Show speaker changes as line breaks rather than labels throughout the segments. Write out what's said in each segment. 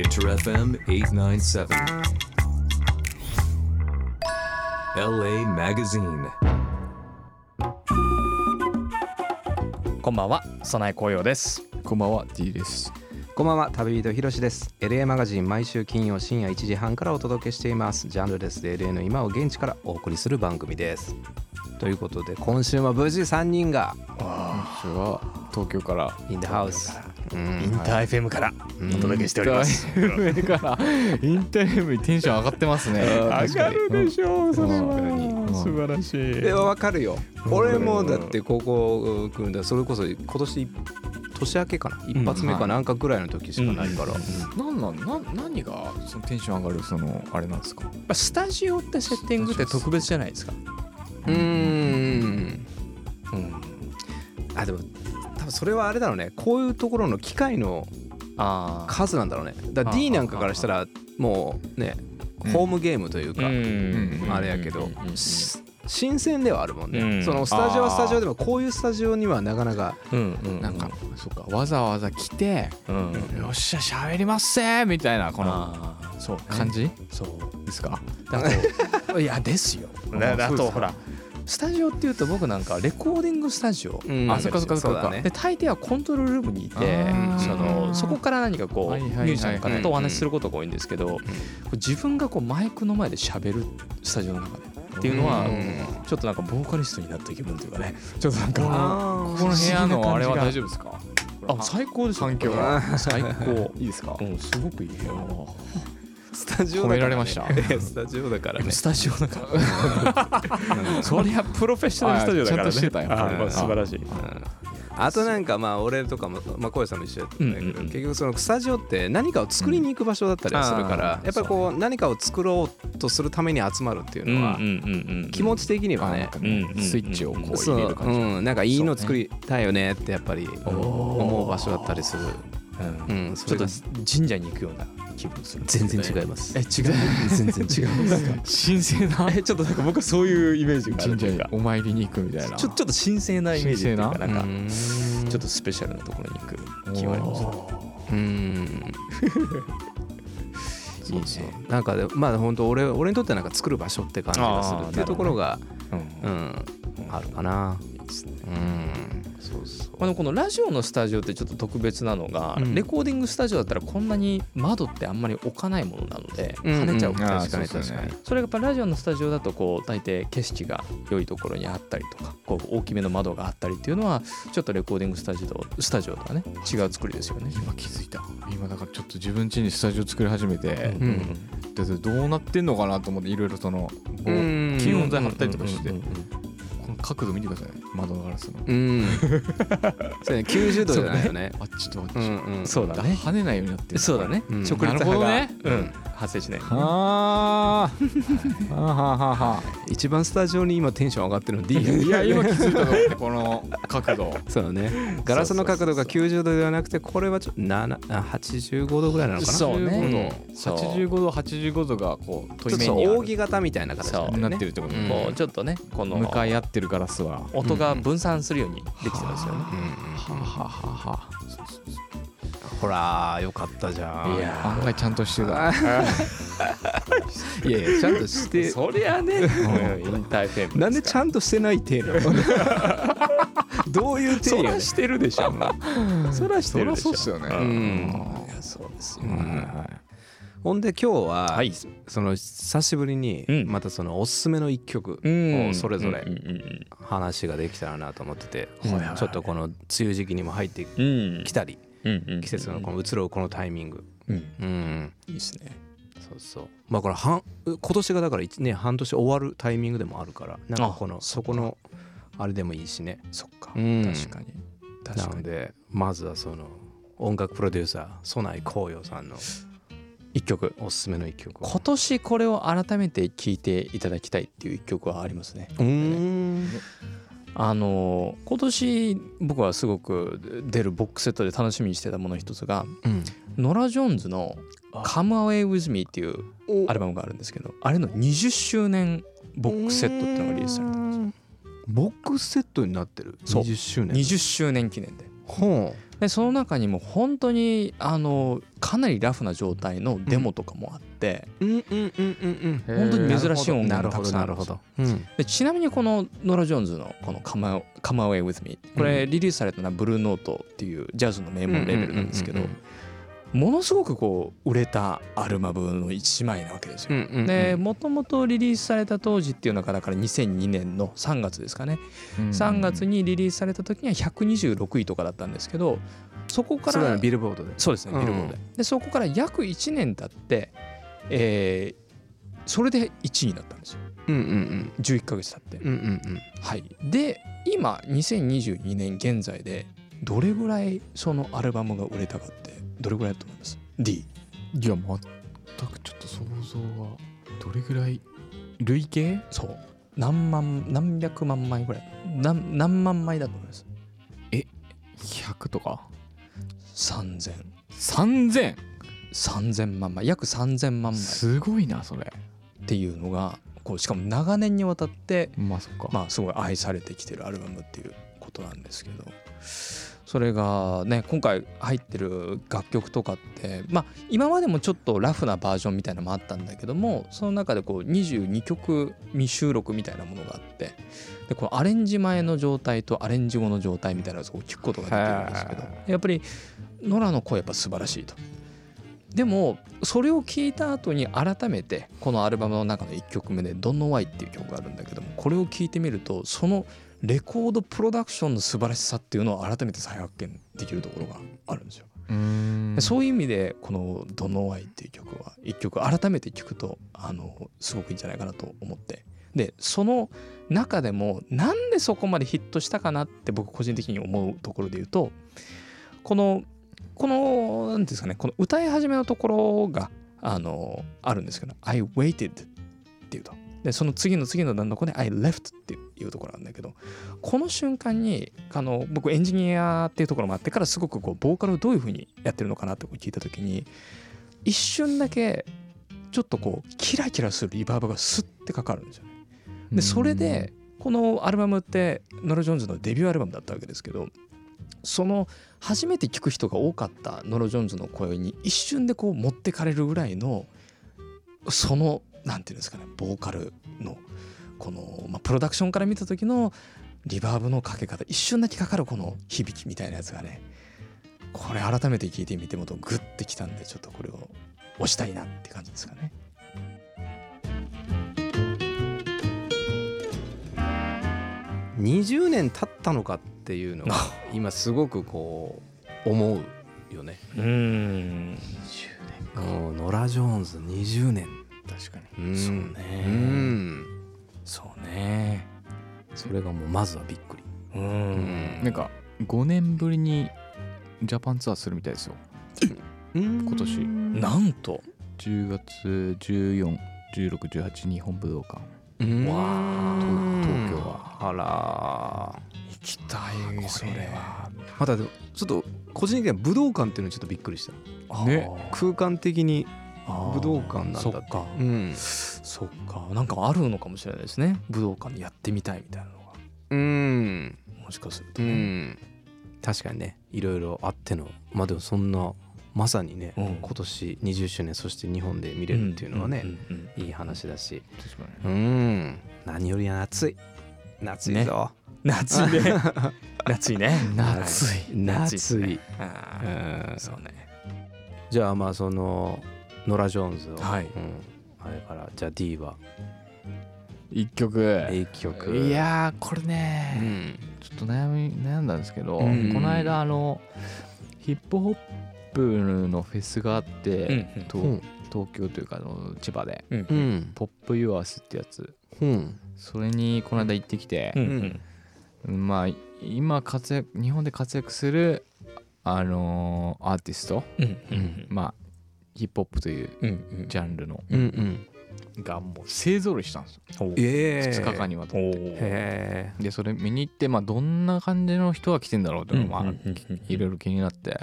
Inter FM 897. LA Magazine.
こんばんは、早苗紅葉です。
こんばんは D です。
こんばんは旅人ひろしです。LA マガジン毎週金曜深夜1時半からお届けしています。ジャンルレスで LA の今を現地からお送りする番組です。ということで今週も無事3人が
今週は東京から。
In the house うん
インター FM からお届けしております。
インター FM からインター FM にテンション上がってますね。
上がるで
しょう
それは。
素晴らしい。
でわかるよ俺もだってここ来るんだ。それこそ今年年明けかな？一発目かなんかぐらいの時しかないから。
なん。なん。なん何がそのテンション上がるそのあれなんですか？
スタジオってセッティングって特別じゃないですか？
うーん。
うん。
あでも多分それはあれだろうね。こういうところの機械の
ああ。
数なんだろうねだから D なんかからしたらもうね
うん
ホームゲームというか、
ん
あれやけど、新鮮ではあるもんね、
うん
そのスタジオはスタジオでもこういうスタジオにはなかなか
うんうん。
なんか、そっかわざわざ来て
うん。
よっしゃ喋りますせーみたいなこの
そうね。
感じ？
そう。
ですか？
だと いやですよ。だとほら。スタジオっていうと僕なんかレコーディングスタジオ、
うん。
あそっかそっかそっか。
で大抵はコントロールルームにいてそのそこから何かこうミ
はいはいはい。
ュージシャンの方とお話しすることが多いんですけどこう自分がこうマイクの前で喋るスタジオの中でっていうのは
うん
ちょっとなんかボーカリストになった気分というかね。ちょっとなんか
あ
この部屋のあれは大
丈
丈夫ですか？
あ最高ですよ
環境が。
最高。
いいですか
うんすごくいい部屋
スタジオだから、ね、
褒められました。
スタジオだからね。
スタジオだから。そりゃプロフェッショナルスタジオだからね。
あちゃんとしてたよ。
あまあ素晴らしい。
あとなんかまあ俺とかも、まあ、小江さんも一緒だったんだけど、
うんうんうん。
結局そのスタジオって何かを作りに行く場所だったりはするから、
うん
やっぱりこう何かを作ろうとするために集まるっていうのは、気持ち的にはね
スイッチをこう入れる感じ。
うん、なんかいいの作りたいよねってやっぱり思う場所だったりする、
うん。
うん、
ちょっと神社に行くような気分する
全然違います。
え違う？全然違う
神聖な？
えちょっとなんか僕はそういうイメージがある
神社にお参りに行くみたいな。
ちょちょっと神聖なイメージっていうかな？んか
うん。
ちょっとスペシャルなところに行く気はあります。
うん。
いいね。
なんかでまあ本当俺俺にとってはなんか作る場所って感じがするっていうところが
うん。
うん。あるかな。うんそうそう
あのこのラジオのスタジオってちょっと特別なのが、
うん。
レコーディングスタジオだったらこんなに窓ってあんまり置かないものなので
うん。
跳ねちゃう、
うん。
あー
確かに確かに
それがやっぱラジオのスタジオだとこう大抵景色が良いところにあったりとかこう大きめの窓があったりっていうのはちょっとレコーディングスタジオスタジオとはね違う作りですよね。
今気づいた。今だからちょっと自分家にスタジオ作り始めて、
うん
うん。
でどうなってんのかなと思っていろいろそのこう
うん。
気温材貼ったりとかして、
うんうんうん
この角度見てください。窓ガラスの、
うん。そうね90度じゃないよね。
あっちとあっち、
うんうん。
そうだね。
跳ねないようになってる。
そうだね、
うん。
直立
なるほ
派が、
どね
うん、発生しない。
あ。ーはあはあはあ。は
一番スタジオに今テンション上がってるの D
あいや今気づいたと思ってこの角度。
そうだね。ガラスの角度が90度ではなくてこれはちょっと7あ85度ぐらいなのかな？
そうね。
85
そう。
度85度85度がこう
ちょ扇形みたいな形
そう
な
になっ
ててるってこと、
う。ん
こうちょっとねこの
向かい合ってるガラスは、
音が分散するようにできてますよね。
はあはあはあはあ
ほらよかったじゃん。
いや
案外ちゃんとしてた。
あ いやいやちゃんとして。
そりゃね、うん。インターフェーム
なんでちゃんとしてない体なのどういう体や
してるでしょ。そらしてるでしょ。
そらそうっすよね。
ん
うん。
いやそうですよ。
うん。ほんで今日は、
はい。
その久しぶりに
うん。
またそのおすすめの一曲
うん。
をそれぞれ話ができたらなと思ってて、
はいはいはい。
ちょっとこの梅雨時期にも入って
うん。
きたり、季節のこの移ろうこのタイミング、
うん。
うん、
いいですね。
そうそう。まあこれ半今年がだから1年半年終わるタイミングでもあるからなんかこの
あ
そこのあれでもいいしね。
そっか。
うん。
確かに。確かに。
なのでまずはその音楽プロデューサー曽内紅葉さんの
一曲。
おすすめの一曲を。
今年これを改めて聴いていただきたいっていう一曲はありますね。
うーん
あの今年僕はすごく出るボックスセットで楽しみにしてたもの一つが
うん。
ノラ・ジョーンズの「Come Away With Me」っていうアルバムがあるんですけどあれの20周年ボックスセットっていうのがリリースされたんですよ。
ボックスセットになってる。
そう。
20周年。
20周年記念で。
ほ
でその中にも本当にあのかなりラフな状態のデモとかもあって、
うんうんうんうんうん。
本当に珍しい音
なるほ
源がたくさんあ
る
んでちなみにこのノラ・ジョーンズのこの「Come Away With Me」これリリースされたのはブルーノートっていうジャズの名門レベルなんですけど
うんうん
ものすごくこう売れたアルバムの一枚なわけですよ。
うんうんうん。
でもともとリリースされた当時っていうのがだから2002年の3月ですかね。3月にリリースされた時には126位とかだったんですけどそこから
ビルボードで。
そうですね
うん。
ビルボードで。でそこから約1年経ってえーそれで1位になったんですよ。
うんうん
11ヶ月経って。
うんうんうん。うん
はい。で今2022年現在でどれぐらいそのアルバムが売れたかってどれぐらいだと思います ?D
いや全くちょっと想像がどれぐらい累計
そう。何万何百万枚ぐらい。何何万枚だと思います
？100とか
？3000
3000
3000万枚。約3000万枚。
すごいなそれ。
っていうのがこうしかも長年にわたって
まあそっか。
まあすごい愛されてきてるアルバムっていうことなんですけどそれがね今回入ってる楽曲とかってまあ今までもちょっとラフなバージョンみたいなのもあったんだけどもその中でこう22曲未収録みたいなものがあってでこのアレンジ前の状態とアレンジ後の状態みたいなのを聞くことができるんですけどやっぱりノラの声やっぱ素晴らしいと。でもそれを聞いた後に改めてこのアルバムの中の1曲目で「Don't Know Why」っていう曲があるんだけどもこれを聞いてみるとそのレコードプロダクションの素晴らしさっていうのを改めて再発見できるところがあるんですよ。
う
そういう意味でこの「Don't Know Why」っていう曲は1曲改めて聞くとあのすごくいいんじゃないかなと思って。でその中でもなんでそこまでヒットしたかなって僕個人的に思うところで言うとこのこの何ですかねこの歌い始めのところがあのあるんですけど「I waited」っていうとでその次の次の段のここで「I left」っていうところなんだけどこの瞬間にあの僕エンジニアっていうところもあってからすごくこうボーカルをどういうふうにやってるのかなって聞いた時に一瞬だけちょっとこうキラキラするリバーブがスッてかかるんですよね。でそれでこのアルバムってノラ・ジョーンズのデビューアルバムだったわけですけどその初めて聞く人が多かったノラ・ジョーンズの声に一瞬でこう持ってかれるぐらいのそのなんていうんですかねボーカルのこの、まあ、プロダクションから見た時のリバーブのかけ方一瞬だけかかるこの響きみたいなやつがねこれ改めて聞いてみてもとグッてきたんでちょっとこれを押したいなって感じですかね。
20年経ったのかっていうのが 今すごくこう思うよね。
うん。
もうノラ・ジョーンズ20年
確かに。
うん。
そうね。
うん。
そうね。
それがもうまずはびっくり。
う
うん。
なんか5年ぶりにジャパンツアーするみたいですよ。
今
年。
なんと。
10月141618日本武道館。
わ
東京は。
あら
行きたいそれは。
またでもちょっと個人的には武道館っていうのちょっとびっくりした。
ね。
空間的に武道館なんだ
そっか。
うん。
そっか。なんかあるのかもしれないですね。武道館でやってみたいみたいなのが。
うん。
もしかすると
う
ね、
ん。確かにねいろいろあっての。まあでもそんなまさにね、
うん。
今年20周年そして日本で見れるっていうのはね、いい話だし。
確か
うん。何より夏い。夏いぞ、
夏いね。夏いね。
夏い
夏い。
あ
うん。
ー。そうね。
じゃあまあそのノラ・ジョーンズを、
はい。
うん、あれからじゃあ D は。
に1曲。
英曲。
いやーこれ
う
ね
ん。
ちょっと悩み悩んだんですけど、
うん。
この間あのヒップホップのフェスがあって、
うん
東京というかあの千葉で。ポップユアスってやつ。
うん。
それにこの間行ってきて
う、んうん。
まあ今活躍日本で活躍するあのーアーティスト。
うんうん。
まあヒップホップというジャンルの。がもう勢ぞろいしたんですよ。
ええ。
2日間にわたって。でそれ見に行ってまあどんな感じの人が来てんだろうっていうのがまあいろいろ気になって。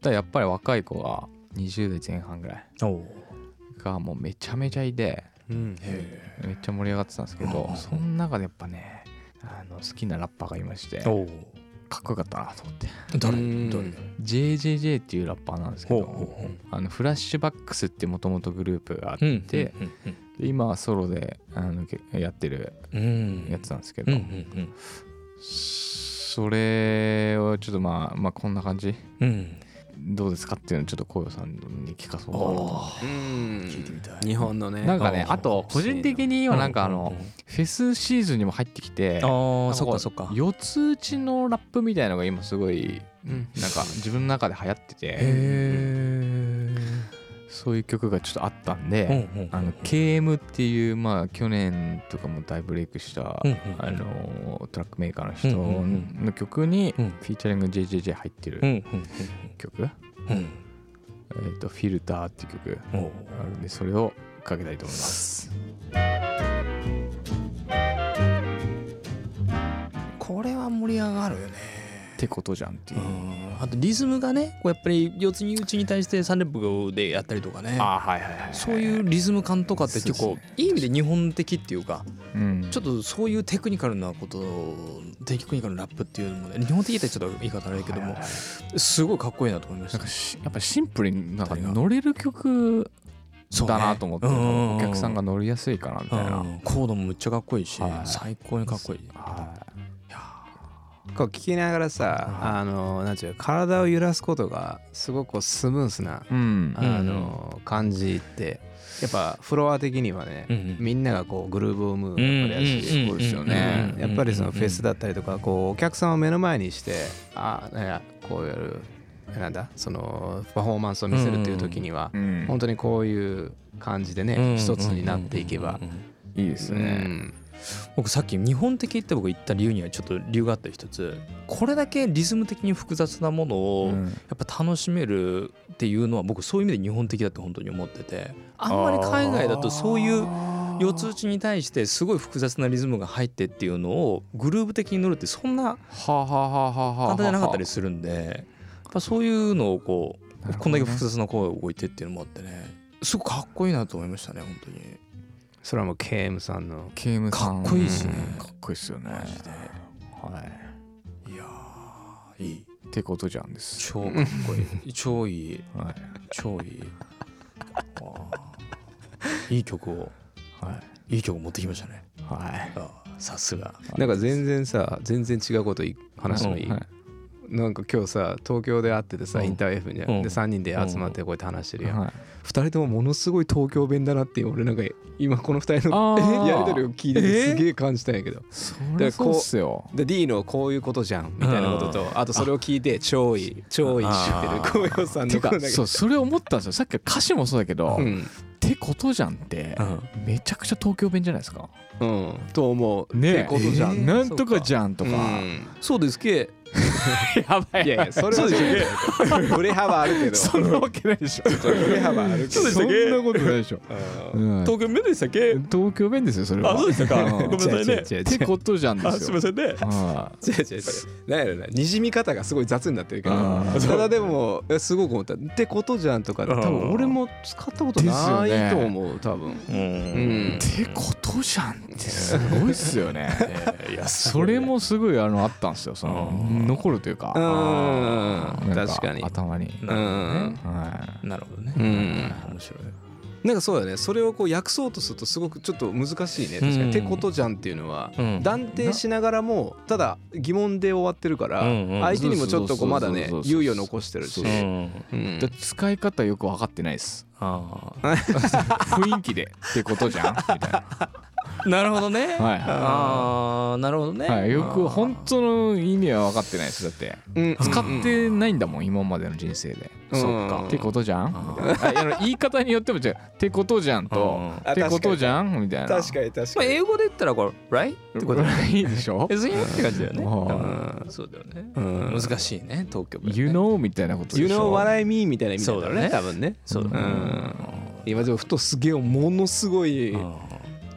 ただやっぱり若い子が20代前半ぐらいがもうめちゃめちゃいてめっちゃ盛り上がってたんですけど
うん。
その中でやっぱねあの好きなラッパーがいましてかっこよかったなと思って。
誰？
うん。
誰
？JJJ っていうラッパーなんですけど
ほうほうほう。
あのフラッシュバックスってもともとグループがあっ
うん
て、
うん
で今はソロであのけやってるやつなんですけど、
うんうん
それをちょっとまあまあこんな感じ？
うんうん
どうですかっていうのをちょっとこよさんに聞かそうかなと
あ
うん。
聞いてみたい。
日本のね。
なんかね
あ
と個人的にはなんかあのフェスシーズンにも入ってきて
あそっかそっか。
四つ打ちのラップみたいのが今すごい
うん。
なんか自分の中で流行ってて。
へ
そういう曲がちょっとあったん
え
であの KM っていうまあ去年とかも大ブレイクした
うんうん
あのトラックメーカーの人
うんうん
の曲に
うん。
フィーチャリング JJJ 入ってる
うんうん
曲
うん。うん。
えっとフィルターっていう曲あるんでそれをかけたいと思います。
これは盛り上がるよね
ってことじゃんっていう。
うん。あとリズムがねこうやっぱり四つに打ちに対して3レップでやったりとかね。
あはいはいはい
そういうリズム感とかって結構いい意味で日本的っていうか
うん。
ちょっとそういうテクニカルなことテクニカルなラップっていうのもね日本的ってちょっと言い方悪いけども
はいはいはい。
すごいかっこいいなと思いました。
なんかしやっぱシンプルになんか乗れる曲だなと思って、
うんうんうん。
お客さんが乗りやすいかなみたいな、
うん。コードもむっちゃかっこいいし
はい。
最高にかっこいい。
はい。
や
こう聞きながらさあのなんていうの体を揺らすことがすごくこうスムースな
うん。
あの感じってやっぱフロア的にはね、
うんうん。
みんながこうグルーブを生むやっぱりやし、
うん
そうですよね。
やっぱりそのフェスだったりとかこうお客さんを目の前にしてあいやこうやるなんだそのパフォーマンスを見せるっていう時には
うん。
本当にこういう感じでね一つになっていけば。
いいです
う
ね、
ん
僕さっき日本的って僕言った理由にはちょっと理由があった一つ。これだけリズム的に複雑なものを
うん。
やっぱ楽しめるっていうのは僕そういう意味で日本的だって本当に思ってて。あんまり海外だとそういう四つ打ちに対してすごい複雑なリズムが入ってっていうのをグルーブ的に乗るってそんな簡単じゃなかったりするんで。やっぱそういうのをこうこんだけ複雑な声が動いてっていうのもあってね。すごくかっこいいなと思いましたね本当に
それはもう KM さんの
ケームさん。
かっこいいしね。
うん。かっこいいですよね。
マジで。
はい。
いやーいい。
ってことじゃんです。
超かっこいい。超いい。
はい。
超いい。いい曲を。
はい。
いい曲持ってきましたね。
はい。
あさすが。
なんか全然さ全然違うことい話してもいい、
はい
なんか今日さ東京で会っててさ、
うん。
インター F に、
うん。
で3人で集まってこうやって話してるやん、
はい。
2人ともものすごい東京弁だなって俺なんか今この2人のやり取りを聞いててすげえ感じたんやけど。
そりゃそうっすよ。
で D のこういうことじゃんみたいなこととあとそれを聞いて超いい超いい知ってる紅葉さんのこのなん
そうそれ思ったんですよ。さっきから歌詞もそうだけど、っ
うん。
てことじゃんって
うん。
めちゃくちゃ東京弁じゃないですか。
うん。と思う。
ね。
ってことじゃん、
えー。
なんとかじゃんとか、
うん。
そうです。け
やば
い。やいやそれは違う振れ幅あるけど。
そんなわけないでしょ。
振れ幅あるけど。
そ
んなことないでしょ、うん。
東京弁でしたっけ？
東京弁ですよそれは。
あそうでしたか。
ん。
ごめんなさいね。
ってことじゃんですよ。
あすいませんね。
は
違う違う違う。なんやろなにじみ方がすごい雑になってるけどただでもえすごく思った。ってことじゃんとか多分俺も使ったことないと思う多分。
ってことじゃんってすごいっすよね。
いや
それもすごいあのあったんですよその。
うん
残るというか。
確かに。
頭に。
う
なるほどね。面白い。
なんかそうだね。それをこう訳そうとするとすごくちょっと難しいね。確かに、
うん
ってことじゃんっていうのは
うん。
断定しながらもただ疑問で終わってるから相手にもちょっとこうまだね猶予残してるし。
使い方よく分かってないです。
あ
雰囲気でってことじゃんみたいな。
あなるほどね。
はい。
ああなるほどね。
はい、よく本当の意味は分かってないです。だって
うん。
使ってないんだもん今までの人生で、
うん。
そっか。ってことじゃん？言い方によっても違うってことじゃんと
うん。
ってことじゃん？みたいな。
確かに確かに。
まあ英語で言ったらこれ right ってこと
いいでしょ？
別にって感じだよね。そうだよね。
うん。
難しいね東京
You know みたいなことで
You
し
know
ょ
what I mean みたいな意味だろうね
そうだね。
多分ね。
そうだね。
うん。今でもふとすげえものすごい
うん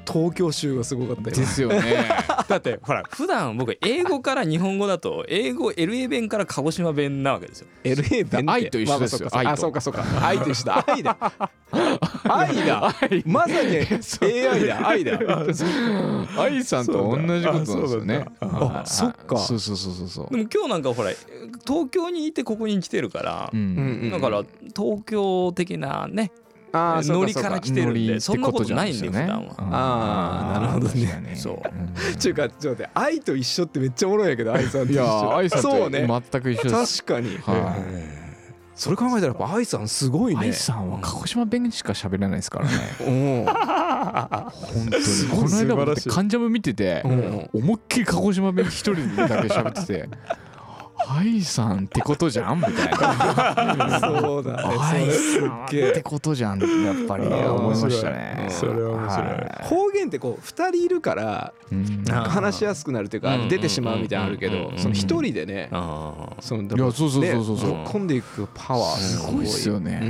東京州がすごかったよ。
ですよね。
だってほら普段僕英語から日本語だと英語 LA 弁から鹿児島弁なわけですよ。
LA 弁
愛と一緒ですよ
まあまあそうかそうか。愛と。一緒だ。愛だ。愛だ。まさに AI だ。愛だ。
愛さんと同じことなんですよね。
あそっか。
そうそうそうそうそう。
でも今日なんかほら東京にいてここに来てるから、
うん
うん。
だから東京的なね
あ
ノリから来てるんでそんなことないんで普段は。
あーなるほどね。
ね
そう。
ちゅうかちょっと待って愛と一緒ってめっちゃおもろいやけど愛さんと
いや
一緒
愛さんと
そうね。
全く一緒です。
確かに。
は
それ考えたらやっぱ愛さんすごいね。
愛さんは鹿児島弁しか喋らないですからね。
うん
本当に。この間も関ジャム見てて
うん。
思いっきり鹿児島弁一人だけ喋ってて「愛さんってことじゃん」みたいな。
そうだね。
愛
それ
さんってことじゃんやっぱり。思いましたね。
それは面白い
は
方言ってこう2人いるから話しやすくなるというか
うん。
出てしまうみたいなのあるけどその一人でね
あ
その
いやそうそうそうそう。そう
込んでいくパワーすごい。
すごいっすよね。
うん。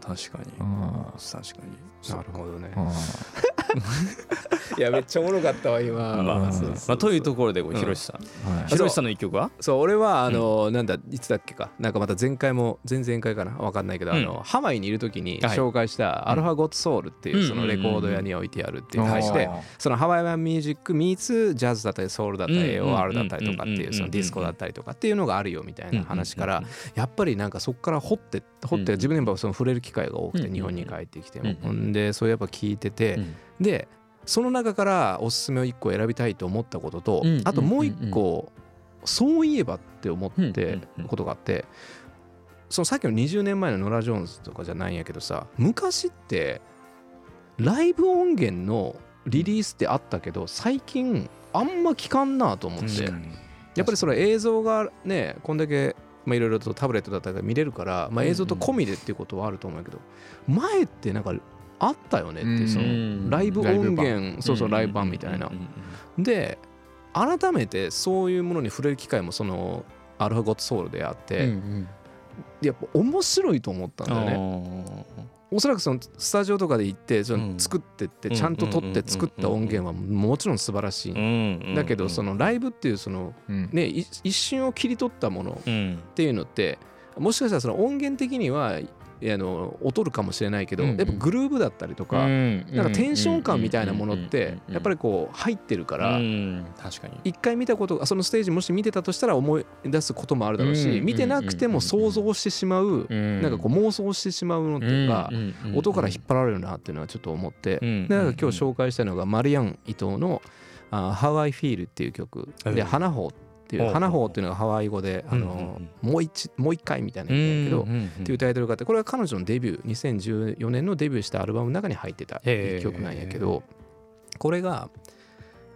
ー確かに。
うん。
確かに
なるほどね。
うん。
いやめっちゃおもろかったわ今。
まあまあというところでこうひろしさん。
はい。
ひろしさんの一曲は？
そう俺はあのなんだいつだっけか。なんかまた前回も前々回かな？分かんないけどあ
う
のハワイにいる時に
はい。
紹介したアルファゴッツソウルっていうそのレコード屋に置いてあるっていう話でそのハワイワンミュージックミーツジャズだったりソウルだったり
うん
AOR だったりとかって
うん
いうそのディスコだったりとかっていうのがあるよみたいな話からやっぱりなんかそこから掘って掘って自分でもその触れる機会が多くて
うん
日本に帰ってきて
うん
もほんでそれやっぱ聞いてて
うん。
でその中からおすすめを1個選びたいと思ったことと
うん
あともう1個そういえばって思って
うん
ことがあってそのさっきの20年前のノラ・ジョーンズとかじゃないんやけどさ昔ってライブ音源のリリースってあったけど最近あんま聞かんなと思って。やっぱりそれ映像がねこんだけまあいろいろとタブレットだったり見れるからまあ映像と込みでっていうことはあると思うけど前ってなんかあったよねってそ
うん。
のライブ音源そうそうライブ版みたいな。で改めてそういうものに触れる機会もそのアルファゴットソウルであって、
うん
やっぱ面白いと思ったんだよね。
ね
おそらくそのスタジオとかで行ってそ
うん。
の作ってって
うん。
ちゃんと撮って作った音源はもちろん素晴らしい。だけどそのライブっていうその
うん。
ねい一瞬を切り取ったもの
うん。
っていうのってもしかしたらその音源的にはあの劣るかもしれないけどやっぱグルーヴだったりとかなんかテンション感みたいなものってやっぱりこう入ってるから。
うん。確かに。
一回見たことそのステージもし見てたとしたら思い出すこともあるだろう
うん。
し見てなくても想像してしまう
な
なんかこう妄想してしまうのっていうか音から引っ張られるなっていうのはちょっと思って
う
なんか今日紹介したのがマリアン伊藤の「あ How I Feel」っていう曲。で「
うん
花穂」っていう
ほう「
花穂」っていうのがハワイ語であのもう一もう一回みたいな意味だけどっていうタイトルがあってこれは彼女のデビュー2014年のデビューしたアルバムの中に入ってた曲なんやけどこれが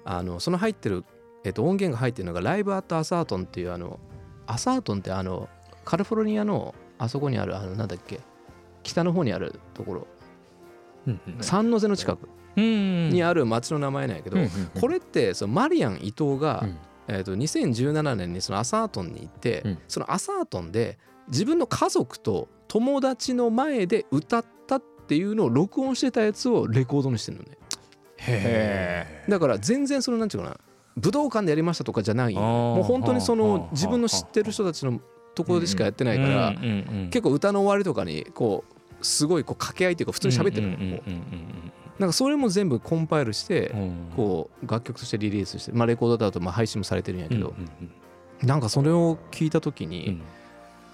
あのその入ってる、えっと、音源が入ってるのがライブアットアサートンっていうあのアサートンってあのカリフォルニアのあそこにあるあのなんだっけ北の方にあるところ。サンノゼの近くに
に
ある町の名前なんやけどこれってそのマリアン伊藤が、
うん
えー、と2017年にそのアサートンに行って、
うん。
そのアサートンで自分の家族と友達の前で歌ったっていうのを録音してたやつをレコードにしてるのね。
へ
だから全然そのなんていうかな武道館でやりましたとかじゃない。もう本当にその自分の知ってる人たちのところでしかやってないから、結構歌の終わりとかにこうすごいこう掛け合いっていうか普通に喋ってるの、なんかそれも全部コンパイルして、こう楽曲としてリリースして、まあ、レコードだとまあ配信もされてるんやけど、なんかそれを聞いた時に、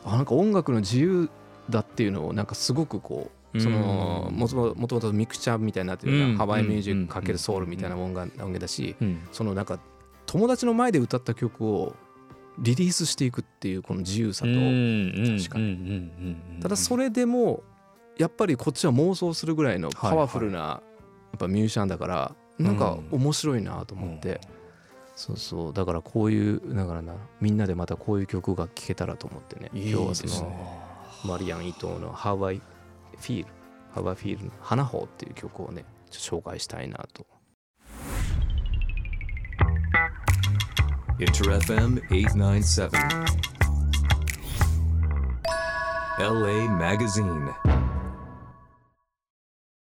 あなんか音楽の自由だっていうのをなんかすごくこうそのもともともとミクチャーみたいになってるハワイミュージッ
うん。
クかけるソウルみたいな音楽だし
うん。
そのなんか友達の前で歌った曲をリリースしていくっていうこの自由さと
確
かただそれでもやっぱりこっちは妄想するぐらいのパワフルなやっぱミュージシャンだからなんか面白いなと思って。そうそう。だからこういうだからなみんなでまたこういう曲が聴けたらと思ってね。今日はそのマリアン伊藤の「ハワイフィール」「ハワイフィール」の「花穂」っていう曲をね紹介したいなと。
Inter FM 897. LA Magazine.